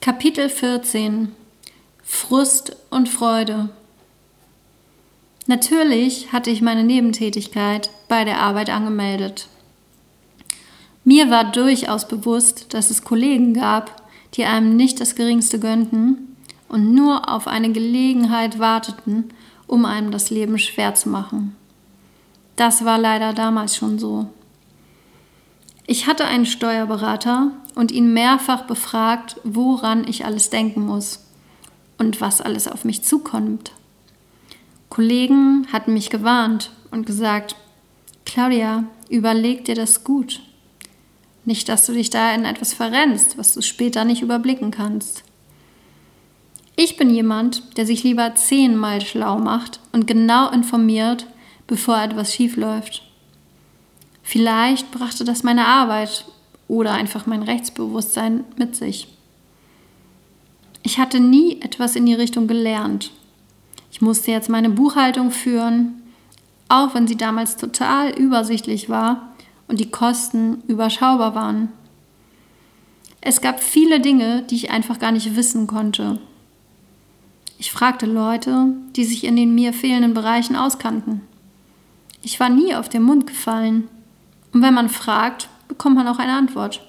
Kapitel 14 Frust und Freude Natürlich hatte ich meine Nebentätigkeit bei der Arbeit angemeldet. Mir war durchaus bewusst, dass es Kollegen gab, die einem nicht das geringste gönnten und nur auf eine Gelegenheit warteten, um einem das Leben schwer zu machen. Das war leider damals schon so. Ich hatte einen Steuerberater und ihn mehrfach befragt, woran ich alles denken muss und was alles auf mich zukommt. Kollegen hatten mich gewarnt und gesagt, Claudia, überleg dir das gut. Nicht, dass du dich da in etwas verrennst, was du später nicht überblicken kannst. Ich bin jemand, der sich lieber zehnmal schlau macht und genau informiert, bevor etwas schief läuft. Vielleicht brachte das meine Arbeit oder einfach mein Rechtsbewusstsein mit sich. Ich hatte nie etwas in die Richtung gelernt. Ich musste jetzt meine Buchhaltung führen, auch wenn sie damals total übersichtlich war und die Kosten überschaubar waren. Es gab viele Dinge, die ich einfach gar nicht wissen konnte. Ich fragte Leute, die sich in den mir fehlenden Bereichen auskannten. Ich war nie auf den Mund gefallen. Und wenn man fragt, bekommt man auch eine Antwort.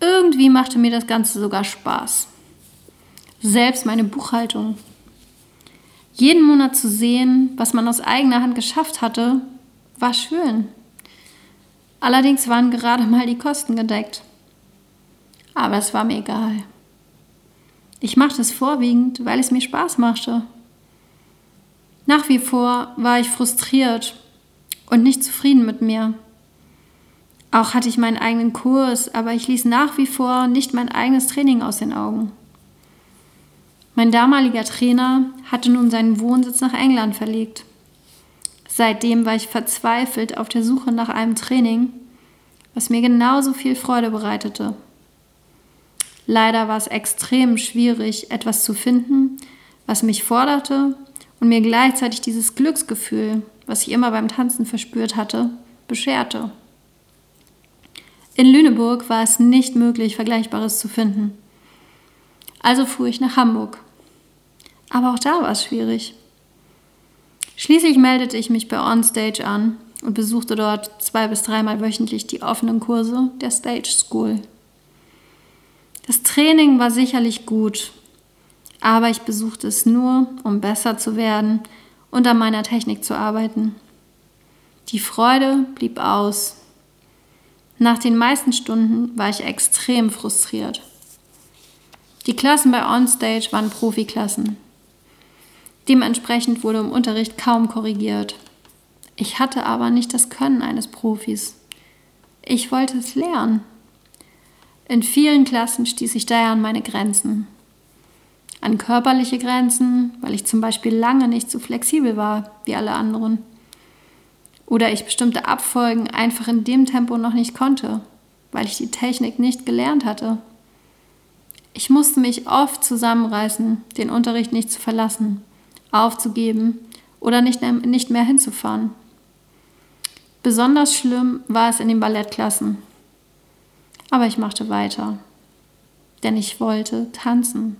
Irgendwie machte mir das Ganze sogar Spaß. Selbst meine Buchhaltung. Jeden Monat zu sehen, was man aus eigener Hand geschafft hatte, war schön. Allerdings waren gerade mal die Kosten gedeckt. Aber es war mir egal. Ich machte es vorwiegend, weil es mir Spaß machte. Nach wie vor war ich frustriert und nicht zufrieden mit mir. Auch hatte ich meinen eigenen Kurs, aber ich ließ nach wie vor nicht mein eigenes Training aus den Augen. Mein damaliger Trainer hatte nun seinen Wohnsitz nach England verlegt. Seitdem war ich verzweifelt auf der Suche nach einem Training, was mir genauso viel Freude bereitete. Leider war es extrem schwierig, etwas zu finden, was mich forderte und mir gleichzeitig dieses Glücksgefühl, was ich immer beim Tanzen verspürt hatte, bescherte. In Lüneburg war es nicht möglich, Vergleichbares zu finden. Also fuhr ich nach Hamburg. Aber auch da war es schwierig. Schließlich meldete ich mich bei Onstage an und besuchte dort zwei bis dreimal wöchentlich die offenen Kurse der Stage School. Das Training war sicherlich gut, aber ich besuchte es nur, um besser zu werden und an meiner Technik zu arbeiten. Die Freude blieb aus. Nach den meisten Stunden war ich extrem frustriert. Die Klassen bei Onstage waren Profiklassen. Dementsprechend wurde im Unterricht kaum korrigiert. Ich hatte aber nicht das Können eines Profis. Ich wollte es lernen. In vielen Klassen stieß ich daher an meine Grenzen an körperliche Grenzen, weil ich zum Beispiel lange nicht so flexibel war wie alle anderen. Oder ich bestimmte Abfolgen einfach in dem Tempo noch nicht konnte, weil ich die Technik nicht gelernt hatte. Ich musste mich oft zusammenreißen, den Unterricht nicht zu verlassen, aufzugeben oder nicht, nicht mehr hinzufahren. Besonders schlimm war es in den Ballettklassen. Aber ich machte weiter, denn ich wollte tanzen.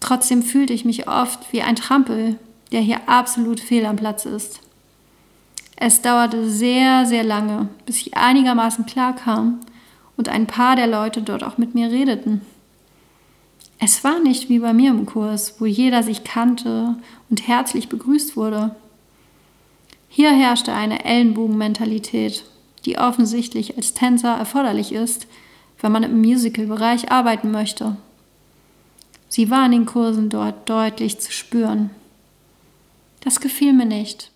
Trotzdem fühlte ich mich oft wie ein Trampel, der hier absolut fehl am Platz ist. Es dauerte sehr, sehr lange, bis ich einigermaßen klar kam und ein paar der Leute dort auch mit mir redeten. Es war nicht wie bei mir im Kurs, wo jeder sich kannte und herzlich begrüßt wurde. Hier herrschte eine Ellenbogenmentalität, die offensichtlich als Tänzer erforderlich ist, wenn man im Musical-Bereich arbeiten möchte. Sie war in den Kursen dort deutlich zu spüren. Das gefiel mir nicht.